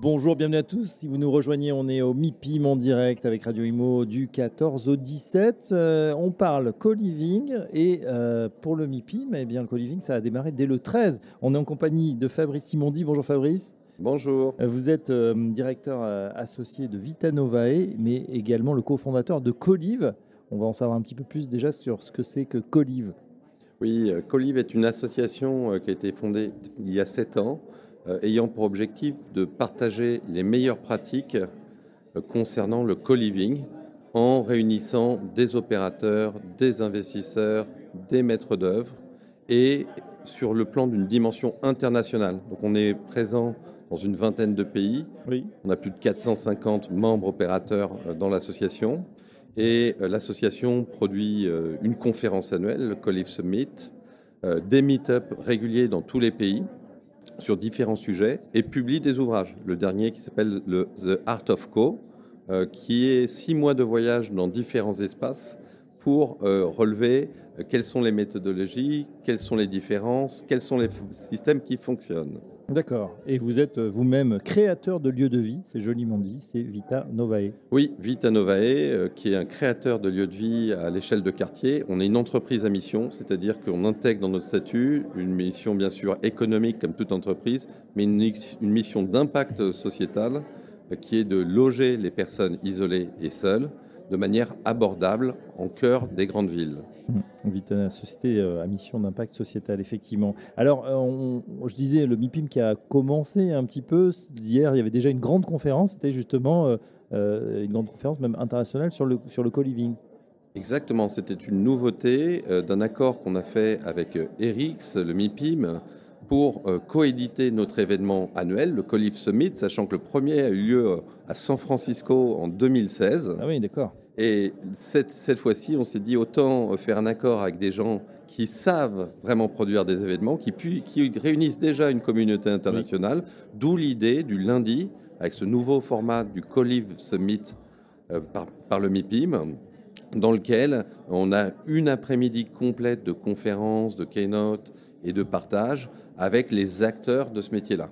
Bonjour, bienvenue à tous. Si vous nous rejoignez, on est au MIPIM en direct avec Radio Imo du 14 au 17. Euh, on parle co-living et euh, pour le MIPIM, eh bien, le co-living, ça a démarré dès le 13. On est en compagnie de Fabrice Simondi. Bonjour Fabrice. Bonjour. Euh, vous êtes directeur associé de Vita Novae, mais également le cofondateur de Colive. On va en savoir un petit peu plus déjà sur ce que c'est que Colive. Oui, Colive est une association qui a été fondée il y a sept ans ayant pour objectif de partager les meilleures pratiques euh, concernant le co-living en réunissant des opérateurs, des investisseurs, des maîtres d'œuvre et sur le plan d'une dimension internationale. Donc on est présent dans une vingtaine de pays. On a plus de 450 membres opérateurs euh, dans l'association. Et l'association produit une conférence annuelle, le Collive Summit, des meet-ups réguliers dans tous les pays sur différents sujets et publie des ouvrages. Le dernier qui s'appelle le The Art of Co, euh, qui est six mois de voyage dans différents espaces pour euh, relever quelles sont les méthodologies, quelles sont les différences, quels sont les systèmes qui fonctionnent? D'accord. Et vous êtes euh, vous-même créateur de lieux de vie, c'est joliment dit, c'est Vita Novae. Oui, Vita Novae, qui est un créateur de lieux de vie à l'échelle de quartier. On est une entreprise à mission, c'est-à-dire qu'on intègre dans notre statut une mission bien sûr économique comme toute entreprise, mais une, une mission d'impact sociétal qui est de loger les personnes isolées et seules de manière abordable en cœur des grandes villes. Mmh. vit une société euh, à mission d'impact sociétal, effectivement. Alors, euh, je disais, le MIPIM qui a commencé un petit peu, hier, il y avait déjà une grande conférence, c'était justement euh, une grande conférence même internationale sur le, sur le co-living. Exactement, c'était une nouveauté d'un accord qu'on a fait avec ERIX, le MIPIM, pour coéditer notre événement annuel, le Collive Summit, sachant que le premier a eu lieu à San Francisco en 2016. Ah oui, d'accord. Et cette, cette fois-ci, on s'est dit autant faire un accord avec des gens qui savent vraiment produire des événements, qui, qui réunissent déjà une communauté internationale, d'où l'idée du lundi, avec ce nouveau format du Collive Summit euh, par, par, le MIPIM, dans lequel on a une après-midi complète de conférences, de keynote et de partage avec les acteurs de ce métier-là.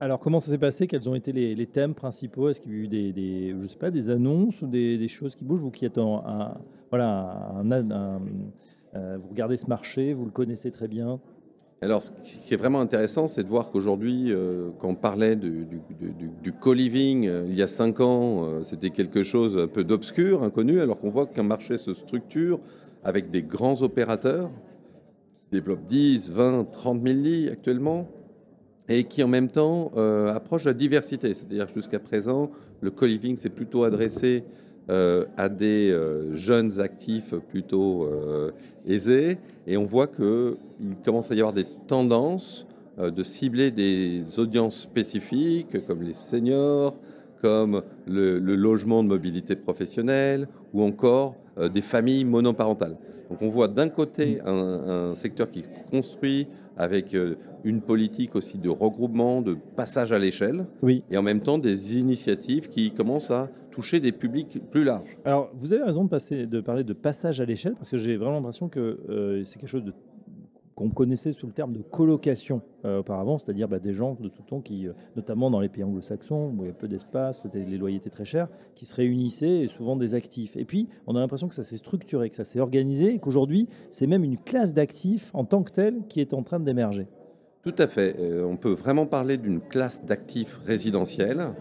Alors, comment ça s'est passé? Quels ont été les, thèmes principaux? Est-ce qu'il y a eu des, sais pas, des annonces ou des, choses qui bougent? Vous qui êtes un, voilà, euh, vous regardez ce marché, vous le connaissez très bien. Alors, ce qui est vraiment intéressant, c'est de voir qu'aujourd'hui, euh, quand on parlait du, du, co-living euh, il y a cinq ans, c'était quelque chose un peu d'obscur, inconnu, alors qu'on voit qu'un marché se structure avec des grands opérateurs qui développent 10, 20, 30 000 lits actuellement et qui en même temps euh, approche la diversité. C'est-à-dire que jusqu'à présent, le co-living s'est plutôt adressé euh, à des euh, jeunes actifs plutôt aisés, et on voit qu'il commence à y avoir des tendances de cibler des audiences spécifiques comme les seniors, comme le, logement de mobilité professionnelle ou encore des familles monoparentales. Donc on voit d'un côté un, un secteur qui construit avec euh, une politique aussi de regroupement, de passage à l'échelle, oui. et en même temps des initiatives qui commencent à toucher des publics plus larges. Alors, vous avez raison de, passer, de parler de passage à l'échelle, parce que j'ai vraiment l'impression que euh, c'est quelque chose de qu'on connaissait sous le terme de colocation euh, auparavant, c'est-à-dire bah, des gens de tout temps qui, euh, notamment dans les pays anglo-saxons où il y a peu d'espace, les loyers étaient très chers, qui se réunissaient et souvent des actifs. Et puis, on a l'impression que ça s'est structuré, que ça s'est organisé et qu'aujourd'hui, c'est même une classe d'actifs en tant que telle qui est en train d'émerger. Tout à fait. Euh, on peut vraiment parler d'une classe d'actifs résidentiels,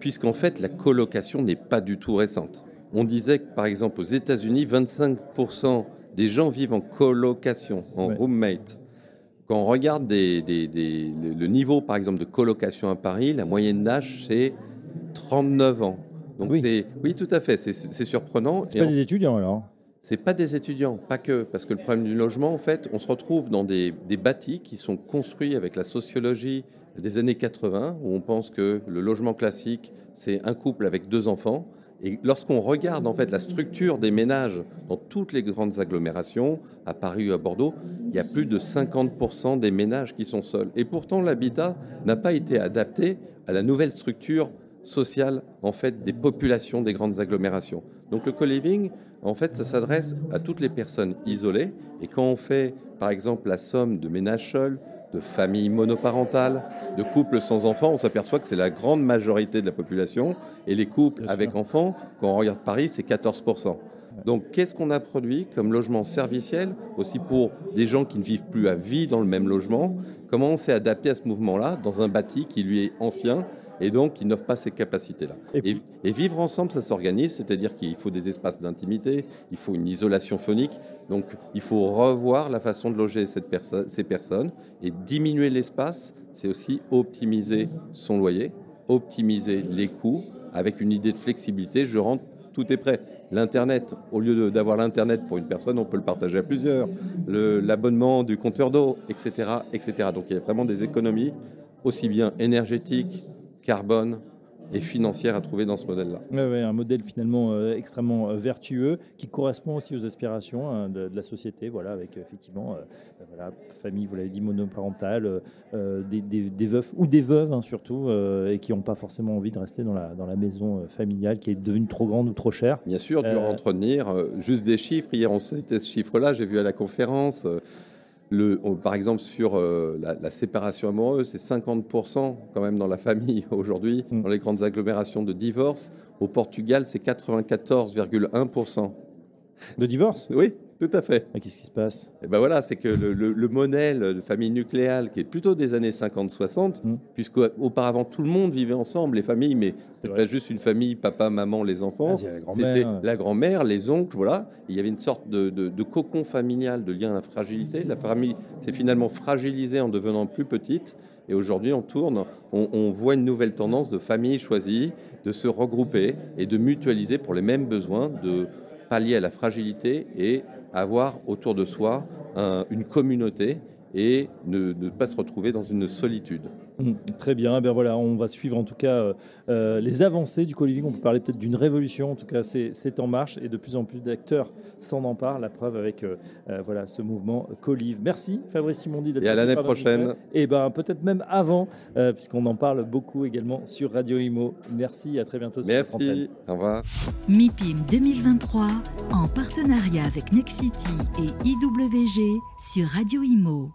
puisqu'en fait, la colocation n'est pas du tout récente. On disait que, par exemple, aux États-Unis, 25% des gens vivent en colocation, en roommate. Quand on regarde le niveau, par exemple, de colocation à Paris, la moyenne d'âge, c'est 39 ans. Donc oui. oui, tout à fait, c'est surprenant. C'est pas des étudiants alors? C'est pas des étudiants, pas que, parce que le problème du logement, en fait, on se retrouve dans des, des bâtis qui sont construits avec la sociologie des années 80, où on pense que le logement classique, c'est un couple avec deux enfants Et lorsqu'on regarde en fait la structure des ménages dans toutes les grandes agglomérations, à Paris ou à Bordeaux, il y a plus de 50% des ménages qui sont seuls. Et pourtant, l'habitat n'a pas été adapté à la nouvelle structure sociale en fait des populations des grandes agglomérations. Donc le co-living, en fait, ça s'adresse à toutes les personnes isolées. Et quand on fait, par exemple, la somme de ménages seuls, de familles monoparentales, de couples sans enfants, on s'aperçoit que c'est la grande majorité de la population. Et les couples avec enfants, quand on regarde Paris, c'est 14%. Donc qu'est-ce qu'on a produit comme logement serviciel, aussi pour des gens qui ne vivent plus à vie dans le même logement? Comment on s'est adapté à ce mouvement-là dans un bâti qui lui est ancien et donc qui n'offre pas ces capacités-là. Et, vivre ensemble, ça s'organise, c'est-à-dire qu'il faut des espaces d'intimité, il faut une isolation phonique, donc il faut revoir la façon de loger cette ces personnes et diminuer l'espace, c'est aussi optimiser son loyer, optimiser les coûts avec une idée de flexibilité. Je rentre tout est prêt. L'Internet, au lieu d'avoir l'Internet pour une personne, on peut le partager à plusieurs. L'abonnement du compteur d'eau, etc., etc. Donc il y a vraiment des économies, aussi bien énergétiques carbone et financière à trouver dans ce modèle-là. Oui, un modèle finalement euh, extrêmement euh, vertueux qui correspond aussi aux aspirations hein, de, la société, voilà, avec effectivement, euh, ben voilà, famille, vous l'avez dit, monoparentale, des, des, veufs ou des veuves hein, surtout, et qui n'ont pas forcément envie de rester dans la, dans la maison familiale qui est devenue trop grande ou trop chère. Bien sûr, dur à entretenir. juste des chiffres, hier on citait ce chiffre-là, j'ai vu à la conférence. Le, par exemple, sur euh, la, séparation amoureuse, c'est 50% quand même dans la famille aujourd'hui, mm. dans les grandes agglomérations de divorce. Au Portugal, c'est 94,1%. De divorce? Oui. Tout à fait. Qu'est-ce qui se passe? Et eh ben voilà, c'est que le, modèle de famille nucléale, qui est plutôt des années 50-60, mmh. puisqu'auparavant tout le monde vivait ensemble, les familles, mais c'était pas juste une famille, papa, maman, les enfants, c'était la grand-mère, les oncles, voilà. il y avait une sorte de, de, cocon familial, de lien à la fragilité. La famille s'est finalement fragilisée en devenant plus petite. Et aujourd'hui, on tourne, on, on, voit une nouvelle tendance de famille choisie, de se regrouper et de mutualiser pour les mêmes besoins, de pallier à la fragilité et avoir autour de soi une communauté et ne, pas se retrouver dans une solitude. Mmh, très bien, eh bien voilà, on va suivre en tout cas euh, euh, les avancées du co-living. On peut parler peut-être d'une révolution, en tout cas c'est en marche et de plus en plus d'acteurs s'en emparent. La preuve avec euh, voilà, ce mouvement co-live. Merci Fabrice Simondi d'être Et à l'année prochaine. Et ben peut-être même avant, puisqu'on en parle beaucoup également sur Radio Imo. Merci, à très bientôt. Merci, au revoir. MIPIM 2023 en partenariat avec Nexity et IWG sur Radio Imo.